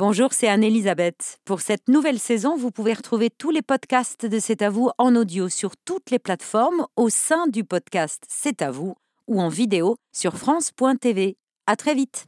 Bonjour, c'est Anne-Elisabeth. Pour cette nouvelle saison, vous pouvez retrouver tous les podcasts de C'est à vous en audio sur toutes les plateformes au sein du podcast C'est à vous ou en vidéo sur France.tv. À très vite.